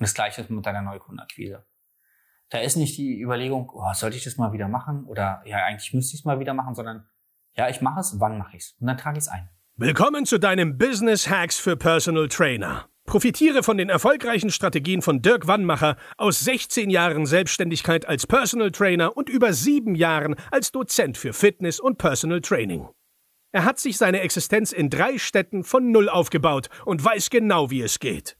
Und das gleiche ist mit deiner Neukundenakquise. Da ist nicht die Überlegung, oh, sollte ich das mal wieder machen? Oder ja, eigentlich müsste ich es mal wieder machen, sondern ja, ich mache es, wann mache ich es? Und dann trage ich es ein. Willkommen zu deinem Business Hacks für Personal Trainer. Profitiere von den erfolgreichen Strategien von Dirk Wannmacher aus 16 Jahren Selbstständigkeit als Personal Trainer und über sieben Jahren als Dozent für Fitness und Personal Training. Er hat sich seine Existenz in drei Städten von Null aufgebaut und weiß genau, wie es geht.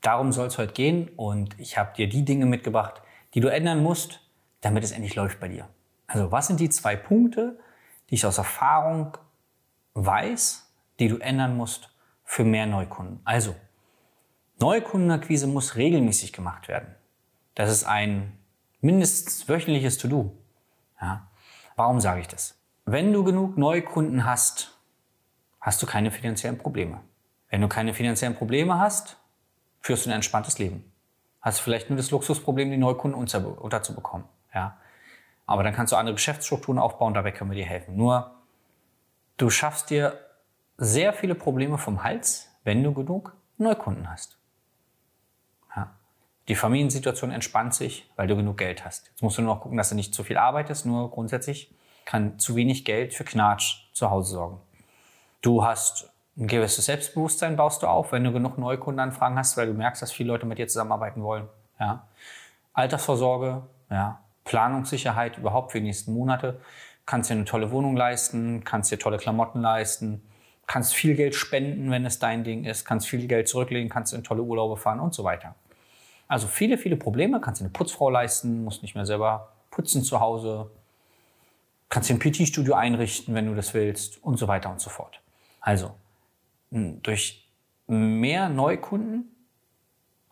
Darum soll es heute gehen und ich habe dir die Dinge mitgebracht, die du ändern musst, damit es endlich läuft bei dir. Also was sind die zwei Punkte, die ich aus Erfahrung weiß, die du ändern musst für mehr Neukunden? Also, Neukundenakquise muss regelmäßig gemacht werden. Das ist ein mindestens wöchentliches To-Do. Ja. Warum sage ich das? Wenn du genug Neukunden hast, hast du keine finanziellen Probleme. Wenn du keine finanziellen Probleme hast, führst du ein entspanntes Leben. Hast vielleicht nur das Luxusproblem, die Neukunden unterzubekommen. Ja. Aber dann kannst du andere Geschäftsstrukturen aufbauen, dabei können wir dir helfen. Nur, du schaffst dir sehr viele Probleme vom Hals, wenn du genug Neukunden hast. Ja. Die Familiensituation entspannt sich, weil du genug Geld hast. Jetzt musst du nur noch gucken, dass du nicht zu viel arbeitest, nur grundsätzlich kann zu wenig Geld für Knatsch zu Hause sorgen. Du hast ein gewisses Selbstbewusstsein baust du auf, wenn du genug Neukundenanfragen hast, weil du merkst, dass viele Leute mit dir zusammenarbeiten wollen. Ja. Altersvorsorge, ja. Planungssicherheit überhaupt für die nächsten Monate. Kannst dir eine tolle Wohnung leisten, kannst dir tolle Klamotten leisten, kannst viel Geld spenden, wenn es dein Ding ist, kannst viel Geld zurücklegen, kannst in tolle Urlaube fahren und so weiter. Also viele, viele Probleme, kannst dir eine Putzfrau leisten, musst nicht mehr selber putzen zu Hause, kannst dir ein PT-Studio einrichten, wenn du das willst und so weiter und so fort. Also, durch mehr Neukunden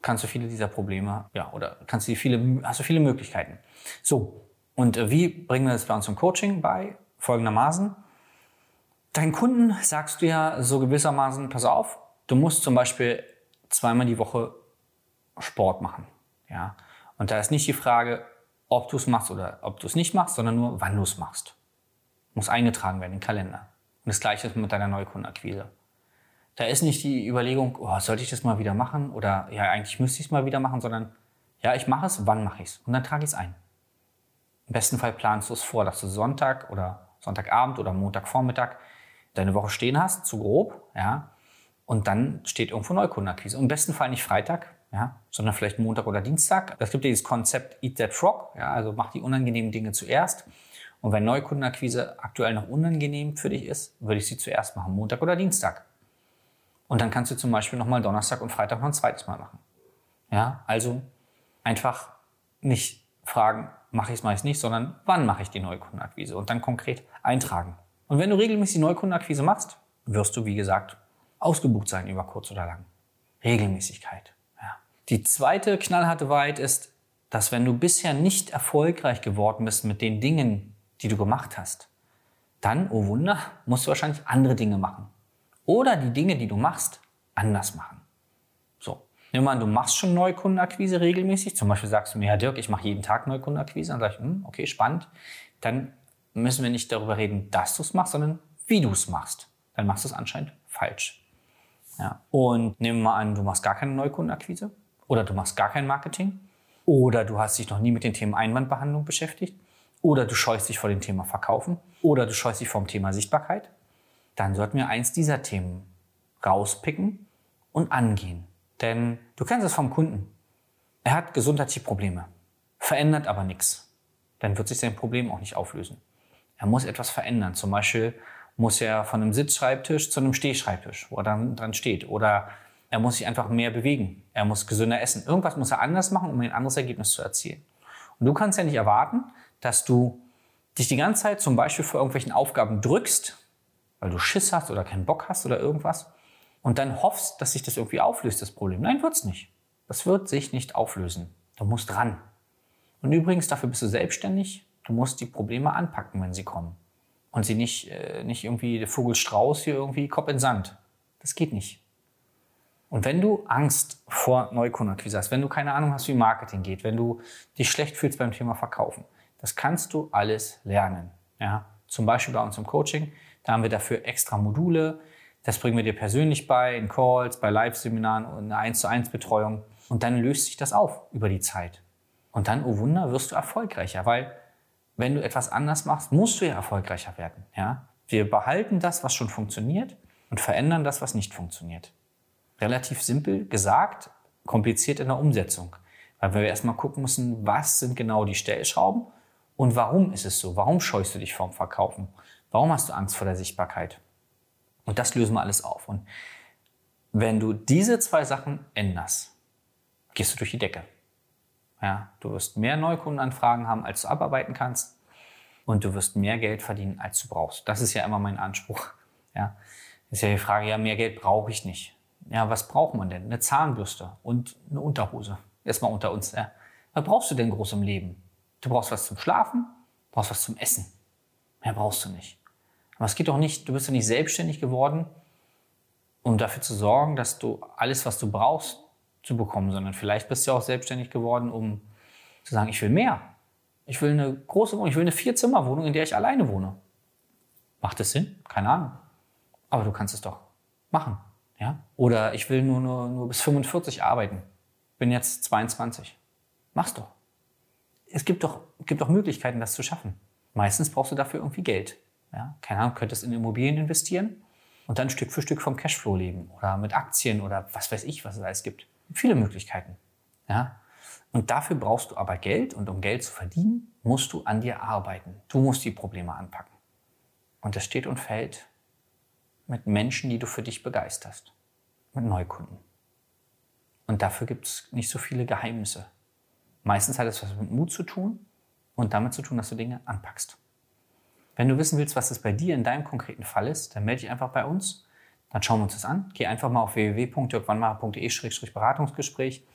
kannst du viele dieser Probleme, ja, oder kannst du viele, hast du viele Möglichkeiten. So. Und äh, wie bringen wir das bei uns im Coaching bei? Folgendermaßen. Deinen Kunden sagst du ja so gewissermaßen, pass auf, du musst zum Beispiel zweimal die Woche Sport machen. Ja. Und da ist nicht die Frage, ob du es machst oder ob du es nicht machst, sondern nur, wann du es machst. Muss eingetragen werden in den Kalender. Und das gleiche ist mit deiner Neukundenakquise. Da ist nicht die Überlegung, oh, sollte ich das mal wieder machen oder ja, eigentlich müsste ich es mal wieder machen, sondern ja, ich mache es, wann mache ich es? Und dann trage ich es ein. Im besten Fall planst du es vor, dass du Sonntag oder Sonntagabend oder Montagvormittag deine Woche stehen hast, zu grob, ja, und dann steht irgendwo Neukundenakquise. Und Im besten Fall nicht Freitag, ja, sondern vielleicht Montag oder Dienstag. Es gibt ja dieses Konzept Eat That Frog, ja, also mach die unangenehmen Dinge zuerst. Und wenn Neukundenakquise aktuell noch unangenehm für dich ist, würde ich sie zuerst machen, Montag oder Dienstag. Und dann kannst du zum Beispiel nochmal Donnerstag und Freitag noch ein zweites Mal machen. Ja, also einfach nicht fragen, mache ich es, es nicht, sondern wann mache ich die Neukundenakquise und dann konkret eintragen. Und wenn du regelmäßig Neukundenakquise machst, wirst du, wie gesagt, ausgebucht sein über kurz oder lang. Regelmäßigkeit. Ja. Die zweite knallharte Wahrheit ist, dass wenn du bisher nicht erfolgreich geworden bist mit den Dingen, die du gemacht hast, dann, oh Wunder, musst du wahrscheinlich andere Dinge machen oder die Dinge, die du machst, anders machen. So. Nehmen wir an, du machst schon Neukundenakquise regelmäßig. Zum Beispiel sagst du mir, Herr Dirk, ich mache jeden Tag Neukundenakquise. Dann sage ich, hm, okay, spannend. Dann müssen wir nicht darüber reden, dass du es machst, sondern wie du es machst. Dann machst du es anscheinend falsch. Ja. Und wir mal an, du machst gar keine Neukundenakquise oder du machst gar kein Marketing oder du hast dich noch nie mit dem Thema Einwandbehandlung beschäftigt oder du scheust dich vor dem Thema Verkaufen oder du scheust dich vor dem Thema Sichtbarkeit dann sollten wir eins dieser Themen rauspicken und angehen. Denn du kennst es vom Kunden. Er hat gesundheitliche Probleme, verändert aber nichts. Dann wird sich sein Problem auch nicht auflösen. Er muss etwas verändern. Zum Beispiel muss er von einem Sitzschreibtisch zu einem Stehschreibtisch, wo er dann dran steht. Oder er muss sich einfach mehr bewegen. Er muss gesünder essen. Irgendwas muss er anders machen, um ein anderes Ergebnis zu erzielen. Und du kannst ja nicht erwarten, dass du dich die ganze Zeit zum Beispiel vor irgendwelchen Aufgaben drückst weil du Schiss hast oder keinen Bock hast oder irgendwas und dann hoffst, dass sich das irgendwie auflöst, das Problem. Nein, wird's nicht. Das wird sich nicht auflösen. Du musst ran. Und übrigens, dafür bist du selbstständig. Du musst die Probleme anpacken, wenn sie kommen. Und sie nicht, äh, nicht irgendwie der Vogelstrauß hier irgendwie Kopf in Sand. Das geht nicht. Und wenn du Angst vor Neukundenakquise hast, wenn du keine Ahnung hast, wie Marketing geht, wenn du dich schlecht fühlst beim Thema Verkaufen, das kannst du alles lernen. Ja? Zum Beispiel bei uns im Coaching, da haben wir dafür extra Module. Das bringen wir dir persönlich bei, in Calls, bei Live-Seminaren und eine 1 zu 1 Betreuung. Und dann löst sich das auf über die Zeit. Und dann, oh Wunder, wirst du erfolgreicher, weil wenn du etwas anders machst, musst du ja erfolgreicher werden. Ja? Wir behalten das, was schon funktioniert und verändern das, was nicht funktioniert. Relativ simpel gesagt, kompliziert in der Umsetzung. Weil wir erstmal gucken müssen, was sind genau die Stellschrauben und warum ist es so? Warum scheust du dich vorm Verkaufen? Warum hast du Angst vor der Sichtbarkeit? Und das lösen wir alles auf. Und wenn du diese zwei Sachen änderst, gehst du durch die Decke. Ja, du wirst mehr Neukundenanfragen haben, als du abarbeiten kannst. Und du wirst mehr Geld verdienen, als du brauchst. Das ist ja immer mein Anspruch. Ja, ist ja die Frage, ja, mehr Geld brauche ich nicht. Ja, was braucht man denn? Eine Zahnbürste und eine Unterhose. Erstmal unter uns. Ja. Was brauchst du denn groß im Leben? Du brauchst was zum Schlafen, brauchst was zum Essen. Mehr brauchst du nicht. Aber es geht doch nicht, du bist ja nicht selbstständig geworden, um dafür zu sorgen, dass du alles, was du brauchst, zu bekommen, sondern vielleicht bist du auch selbstständig geworden, um zu sagen, ich will mehr. Ich will eine große Wohnung, ich will eine Vierzimmerwohnung, in der ich alleine wohne. Macht das Sinn? Keine Ahnung. Aber du kannst es doch machen. Ja? Oder ich will nur, nur, nur bis 45 arbeiten. Bin jetzt 22. Mach's doch. Es gibt doch, gibt doch Möglichkeiten, das zu schaffen. Meistens brauchst du dafür irgendwie Geld. Ja? Keine Ahnung, könntest in Immobilien investieren und dann Stück für Stück vom Cashflow leben oder mit Aktien oder was weiß ich, was es alles gibt. Viele Möglichkeiten. Ja? Und dafür brauchst du aber Geld und um Geld zu verdienen, musst du an dir arbeiten. Du musst die Probleme anpacken. Und das steht und fällt mit Menschen, die du für dich begeisterst, mit Neukunden. Und dafür gibt es nicht so viele Geheimnisse. Meistens hat es was mit Mut zu tun und damit zu tun, dass du Dinge anpackst. Wenn du wissen willst, was es bei dir in deinem konkreten Fall ist, dann melde dich einfach bei uns. Dann schauen wir uns das an. Geh einfach mal auf www.jörgwannmacher.de-beratungsgespräch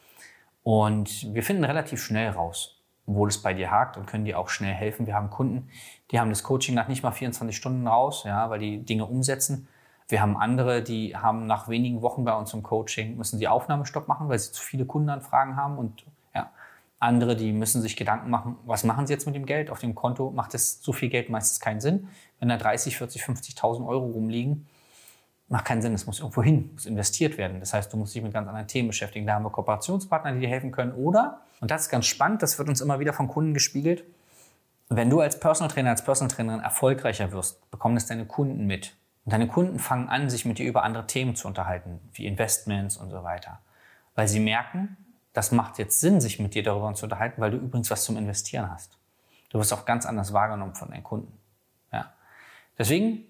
und wir finden relativ schnell raus, wo das bei dir hakt und können dir auch schnell helfen. Wir haben Kunden, die haben das Coaching nach nicht mal 24 Stunden raus, ja, weil die Dinge umsetzen. Wir haben andere, die haben nach wenigen Wochen bei uns im Coaching, müssen sie Aufnahmestopp machen, weil sie zu viele Kundenanfragen haben und ja, andere, die müssen sich Gedanken machen, was machen sie jetzt mit dem Geld? Auf dem Konto macht es so viel Geld meistens keinen Sinn. Wenn da 30, 40, 50.000 Euro rumliegen, macht keinen Sinn. Es muss irgendwo hin, muss investiert werden. Das heißt, du musst dich mit ganz anderen Themen beschäftigen. Da haben wir Kooperationspartner, die dir helfen können. Oder, und das ist ganz spannend, das wird uns immer wieder von Kunden gespiegelt, wenn du als Personal Trainer, als Personal Trainerin erfolgreicher wirst, bekommen das deine Kunden mit. Und deine Kunden fangen an, sich mit dir über andere Themen zu unterhalten, wie Investments und so weiter. Weil sie merken, das macht jetzt Sinn, sich mit dir darüber zu unterhalten, weil du übrigens was zum Investieren hast. Du wirst auch ganz anders wahrgenommen von deinen Kunden. Ja. Deswegen,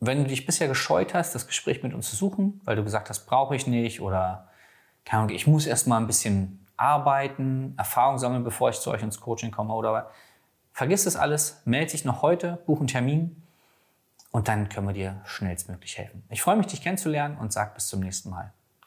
wenn du dich bisher gescheut hast, das Gespräch mit uns zu suchen, weil du gesagt hast, brauche ich nicht oder keine Ahnung, ich muss erst mal ein bisschen arbeiten, Erfahrung sammeln, bevor ich zu euch ins Coaching komme oder vergiss das alles, melde dich noch heute, buch einen Termin und dann können wir dir schnellstmöglich helfen. Ich freue mich, dich kennenzulernen und sag bis zum nächsten Mal.